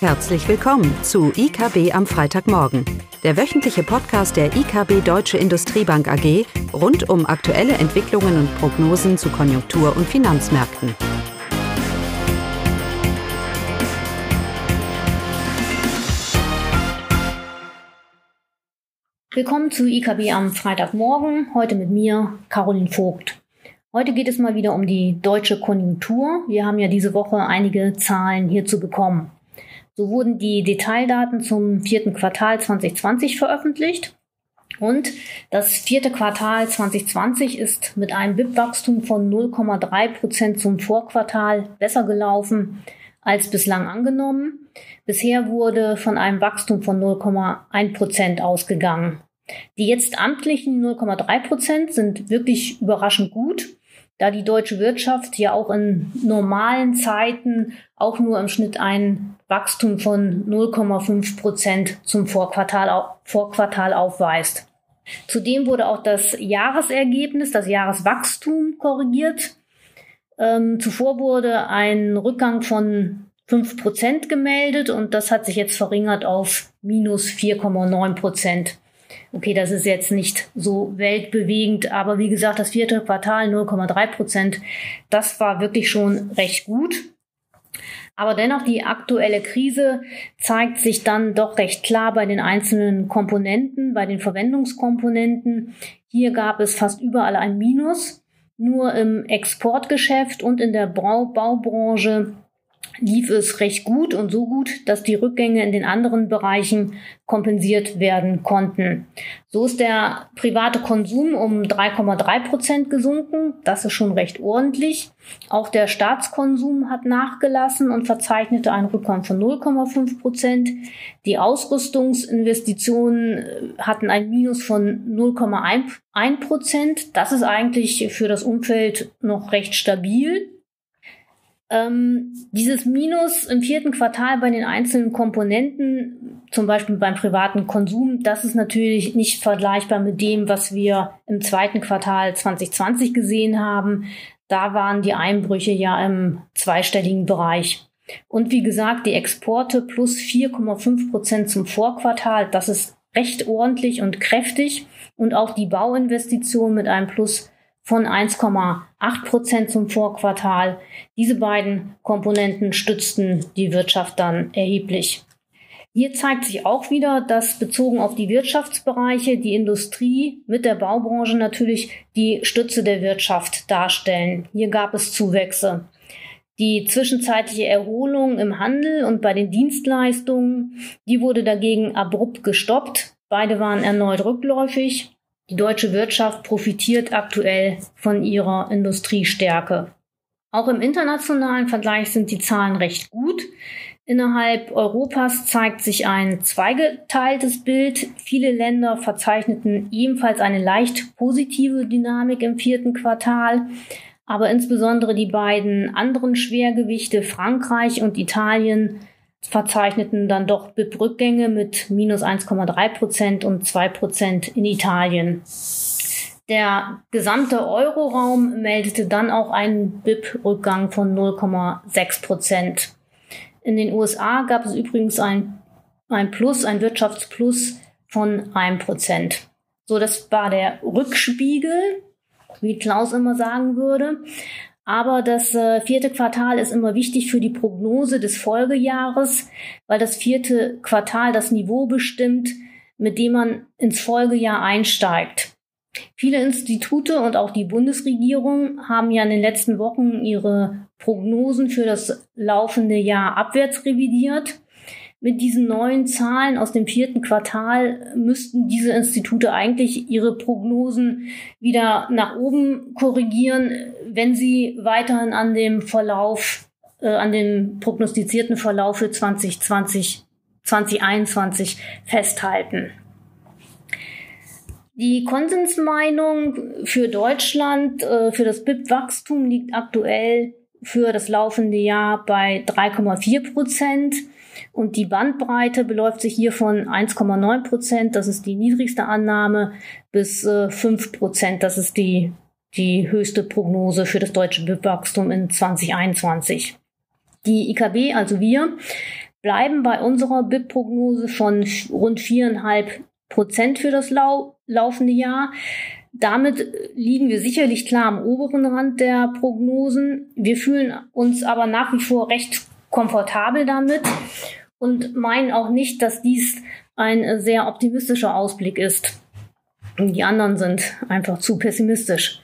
Herzlich willkommen zu IKB am Freitagmorgen, der wöchentliche Podcast der IKB Deutsche Industriebank AG rund um aktuelle Entwicklungen und Prognosen zu Konjunktur- und Finanzmärkten. Willkommen zu IKB am Freitagmorgen, heute mit mir, Caroline Vogt. Heute geht es mal wieder um die deutsche Konjunktur. Wir haben ja diese Woche einige Zahlen hierzu bekommen. So wurden die Detaildaten zum vierten Quartal 2020 veröffentlicht. Und das vierte Quartal 2020 ist mit einem BIP-Wachstum von 0,3 Prozent zum Vorquartal besser gelaufen als bislang angenommen. Bisher wurde von einem Wachstum von 0,1 Prozent ausgegangen. Die jetzt amtlichen 0,3 Prozent sind wirklich überraschend gut da die deutsche Wirtschaft ja auch in normalen Zeiten auch nur im Schnitt ein Wachstum von 0,5 Prozent zum Vorquartal, Vorquartal aufweist. Zudem wurde auch das Jahresergebnis, das Jahreswachstum korrigiert. Ähm, zuvor wurde ein Rückgang von 5 Prozent gemeldet und das hat sich jetzt verringert auf minus 4,9 Prozent. Okay, das ist jetzt nicht so weltbewegend, aber wie gesagt, das vierte Quartal 0,3 Prozent, das war wirklich schon recht gut. Aber dennoch, die aktuelle Krise zeigt sich dann doch recht klar bei den einzelnen Komponenten, bei den Verwendungskomponenten. Hier gab es fast überall ein Minus. Nur im Exportgeschäft und in der Baubranche lief es recht gut und so gut, dass die Rückgänge in den anderen Bereichen kompensiert werden konnten. So ist der private Konsum um 3,3 Prozent gesunken. Das ist schon recht ordentlich. Auch der Staatskonsum hat nachgelassen und verzeichnete einen Rückgang von 0,5 Prozent. Die Ausrüstungsinvestitionen äh, hatten ein Minus von 0,1 Prozent. Das ist eigentlich für das Umfeld noch recht stabil. Ähm, dieses Minus im vierten Quartal bei den einzelnen Komponenten, zum Beispiel beim privaten Konsum, das ist natürlich nicht vergleichbar mit dem, was wir im zweiten Quartal 2020 gesehen haben. Da waren die Einbrüche ja im zweistelligen Bereich. Und wie gesagt, die Exporte plus 4,5 Prozent zum Vorquartal, das ist recht ordentlich und kräftig. Und auch die Bauinvestition mit einem Plus von 1,8 Prozent zum Vorquartal. Diese beiden Komponenten stützten die Wirtschaft dann erheblich. Hier zeigt sich auch wieder, dass bezogen auf die Wirtschaftsbereiche die Industrie mit der Baubranche natürlich die Stütze der Wirtschaft darstellen. Hier gab es Zuwächse. Die zwischenzeitliche Erholung im Handel und bei den Dienstleistungen, die wurde dagegen abrupt gestoppt. Beide waren erneut rückläufig. Die deutsche Wirtschaft profitiert aktuell von ihrer Industriestärke. Auch im internationalen Vergleich sind die Zahlen recht gut. Innerhalb Europas zeigt sich ein zweigeteiltes Bild. Viele Länder verzeichneten ebenfalls eine leicht positive Dynamik im vierten Quartal. Aber insbesondere die beiden anderen Schwergewichte Frankreich und Italien verzeichneten dann doch BIP-Rückgänge mit minus 1,3 Prozent und 2 Prozent in Italien. Der gesamte Euroraum meldete dann auch einen BIP-Rückgang von 0,6 Prozent. In den USA gab es übrigens ein, ein Plus, ein Wirtschaftsplus von 1 Prozent. So, das war der Rückspiegel, wie Klaus immer sagen würde. Aber das äh, vierte Quartal ist immer wichtig für die Prognose des Folgejahres, weil das vierte Quartal das Niveau bestimmt, mit dem man ins Folgejahr einsteigt. Viele Institute und auch die Bundesregierung haben ja in den letzten Wochen ihre Prognosen für das laufende Jahr abwärts revidiert. Mit diesen neuen Zahlen aus dem vierten Quartal müssten diese Institute eigentlich ihre Prognosen wieder nach oben korrigieren, wenn sie weiterhin an dem Verlauf, äh, an dem prognostizierten Verlauf für 2020, 2021 festhalten. Die Konsensmeinung für Deutschland, äh, für das BIP-Wachstum liegt aktuell für das laufende Jahr bei 3,4 Prozent. Und die Bandbreite beläuft sich hier von 1,9 Prozent, das ist die niedrigste Annahme, bis äh, 5 Prozent, das ist die, die höchste Prognose für das deutsche BIP-Wachstum in 2021. Die IKB, also wir, bleiben bei unserer BIP-Prognose von rund viereinhalb Prozent für das lau laufende Jahr. Damit liegen wir sicherlich klar am oberen Rand der Prognosen. Wir fühlen uns aber nach wie vor recht komfortabel damit und meinen auch nicht, dass dies ein sehr optimistischer Ausblick ist. Die anderen sind einfach zu pessimistisch.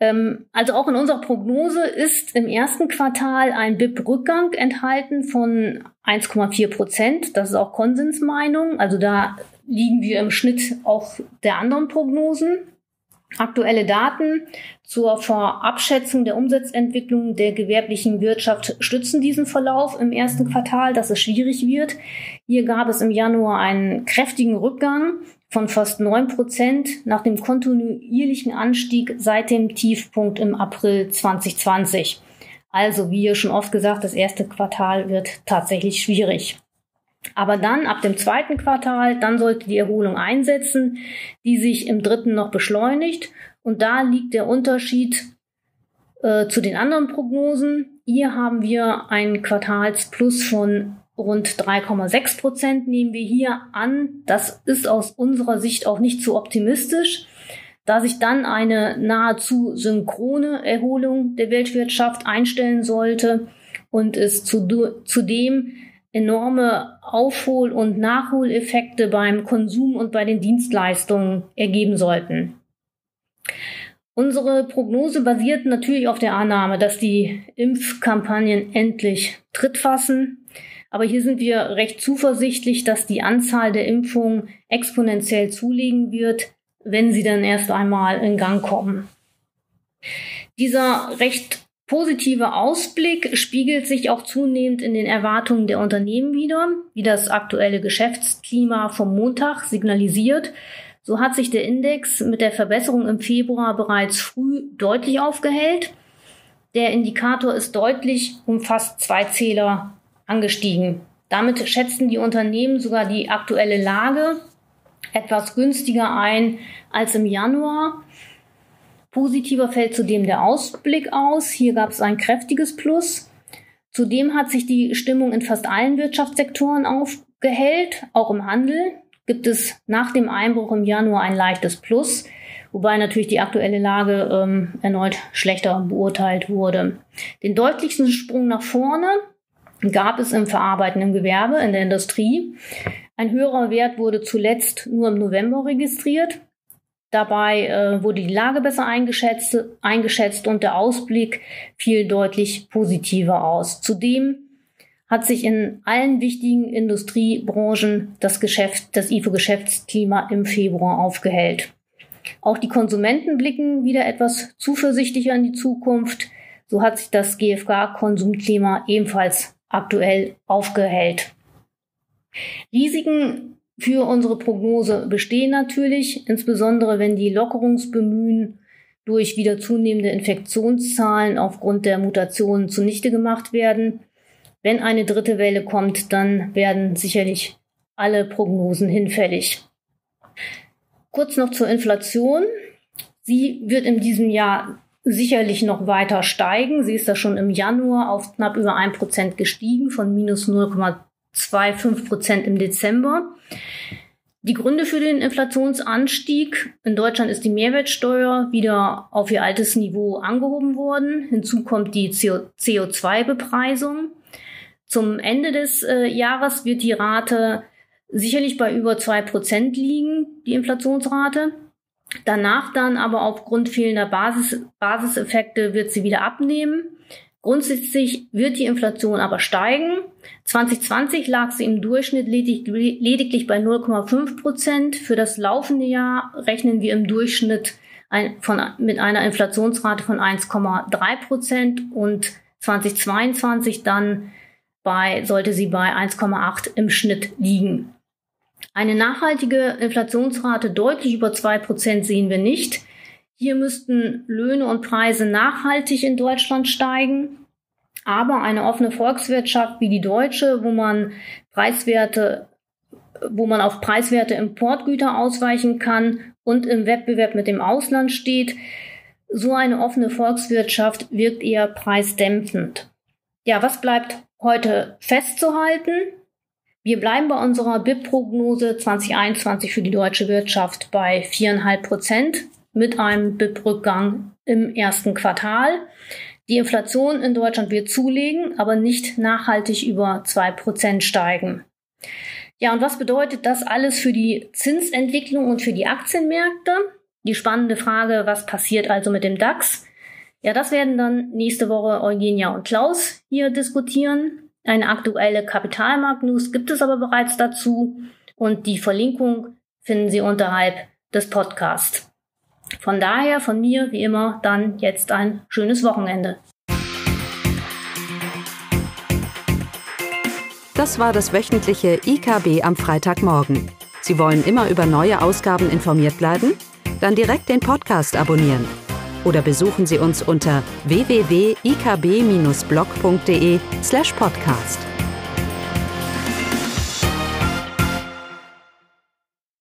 Ähm, also auch in unserer Prognose ist im ersten Quartal ein BIP-Rückgang enthalten von 1,4 Prozent. Das ist auch Konsensmeinung. Also da liegen wir im Schnitt auch der anderen Prognosen. Aktuelle Daten zur Vorabschätzung der Umsatzentwicklung der gewerblichen Wirtschaft stützen diesen Verlauf im ersten Quartal, dass es schwierig wird. Hier gab es im Januar einen kräftigen Rückgang von fast neun Prozent nach dem kontinuierlichen Anstieg seit dem Tiefpunkt im April 2020. Also, wie schon oft gesagt, das erste Quartal wird tatsächlich schwierig. Aber dann ab dem zweiten Quartal, dann sollte die Erholung einsetzen, die sich im dritten noch beschleunigt. Und da liegt der Unterschied äh, zu den anderen Prognosen. Hier haben wir einen Quartalsplus von rund 3,6 Prozent nehmen wir hier an. Das ist aus unserer Sicht auch nicht zu optimistisch, da sich dann eine nahezu synchrone Erholung der Weltwirtschaft einstellen sollte und es zudem enorme Aufhol- und Nachholeffekte beim Konsum und bei den Dienstleistungen ergeben sollten. Unsere Prognose basiert natürlich auf der Annahme, dass die Impfkampagnen endlich Tritt fassen. Aber hier sind wir recht zuversichtlich, dass die Anzahl der Impfungen exponentiell zulegen wird, wenn sie dann erst einmal in Gang kommen. Dieser recht positive Ausblick spiegelt sich auch zunehmend in den Erwartungen der Unternehmen wider, wie das aktuelle Geschäftsklima vom Montag signalisiert. So hat sich der Index mit der Verbesserung im Februar bereits früh deutlich aufgehellt. Der Indikator ist deutlich um fast zwei Zähler angestiegen. Damit schätzten die Unternehmen sogar die aktuelle Lage etwas günstiger ein als im Januar. Positiver fällt zudem der Ausblick aus. Hier gab es ein kräftiges Plus. Zudem hat sich die Stimmung in fast allen Wirtschaftssektoren aufgehellt. Auch im Handel gibt es nach dem Einbruch im Januar ein leichtes Plus, wobei natürlich die aktuelle Lage ähm, erneut schlechter beurteilt wurde. Den deutlichsten Sprung nach vorne gab es im verarbeitenden Gewerbe, in der Industrie. Ein höherer Wert wurde zuletzt nur im November registriert. Dabei äh, wurde die Lage besser eingeschätzt, eingeschätzt und der Ausblick fiel deutlich positiver aus. Zudem hat sich in allen wichtigen Industriebranchen das Geschäft, das IFO-Geschäftsklima im Februar aufgehellt. Auch die Konsumenten blicken wieder etwas zuversichtlicher in die Zukunft. So hat sich das GfK-Konsumklima ebenfalls aktuell aufgehellt. Risiken für unsere Prognose bestehen natürlich, insbesondere wenn die Lockerungsbemühen durch wieder zunehmende Infektionszahlen aufgrund der Mutationen zunichte gemacht werden. Wenn eine dritte Welle kommt, dann werden sicherlich alle Prognosen hinfällig. Kurz noch zur Inflation. Sie wird in diesem Jahr sicherlich noch weiter steigen. Sie ist da schon im Januar auf knapp über ein Prozent gestiegen, von minus 0,25 Prozent im Dezember. Die Gründe für den Inflationsanstieg. In Deutschland ist die Mehrwertsteuer wieder auf ihr altes Niveau angehoben worden. Hinzu kommt die CO2-Bepreisung. Zum Ende des äh, Jahres wird die Rate sicherlich bei über zwei Prozent liegen, die Inflationsrate. Danach dann aber aufgrund fehlender Basis, Basiseffekte wird sie wieder abnehmen. Grundsätzlich wird die Inflation aber steigen. 2020 lag sie im Durchschnitt lediglich bei 0,5 Prozent. Für das laufende Jahr rechnen wir im Durchschnitt von, mit einer Inflationsrate von 1,3 Prozent und 2022 dann bei, sollte sie bei 1,8 im Schnitt liegen. Eine nachhaltige Inflationsrate deutlich über 2 Prozent sehen wir nicht. Hier müssten Löhne und Preise nachhaltig in Deutschland steigen. Aber eine offene Volkswirtschaft wie die deutsche, wo man Preiswerte, wo man auf preiswerte Importgüter ausweichen kann und im Wettbewerb mit dem Ausland steht, so eine offene Volkswirtschaft wirkt eher preisdämpfend. Ja, was bleibt heute festzuhalten. Wir bleiben bei unserer BIP-Prognose 2021 für die deutsche Wirtschaft bei 4,5 Prozent mit einem BIP-Rückgang im ersten Quartal. Die Inflation in Deutschland wird zulegen, aber nicht nachhaltig über 2 Prozent steigen. Ja, und was bedeutet das alles für die Zinsentwicklung und für die Aktienmärkte? Die spannende Frage, was passiert also mit dem DAX? Ja, das werden dann nächste Woche Eugenia und Klaus hier diskutieren. Eine aktuelle Kapitalmarkt-News gibt es aber bereits dazu und die Verlinkung finden Sie unterhalb des Podcasts. Von daher von mir wie immer dann jetzt ein schönes Wochenende. Das war das wöchentliche IKB am Freitagmorgen. Sie wollen immer über neue Ausgaben informiert bleiben? Dann direkt den Podcast abonnieren oder besuchen Sie uns unter www.ikb-blog.de/podcast.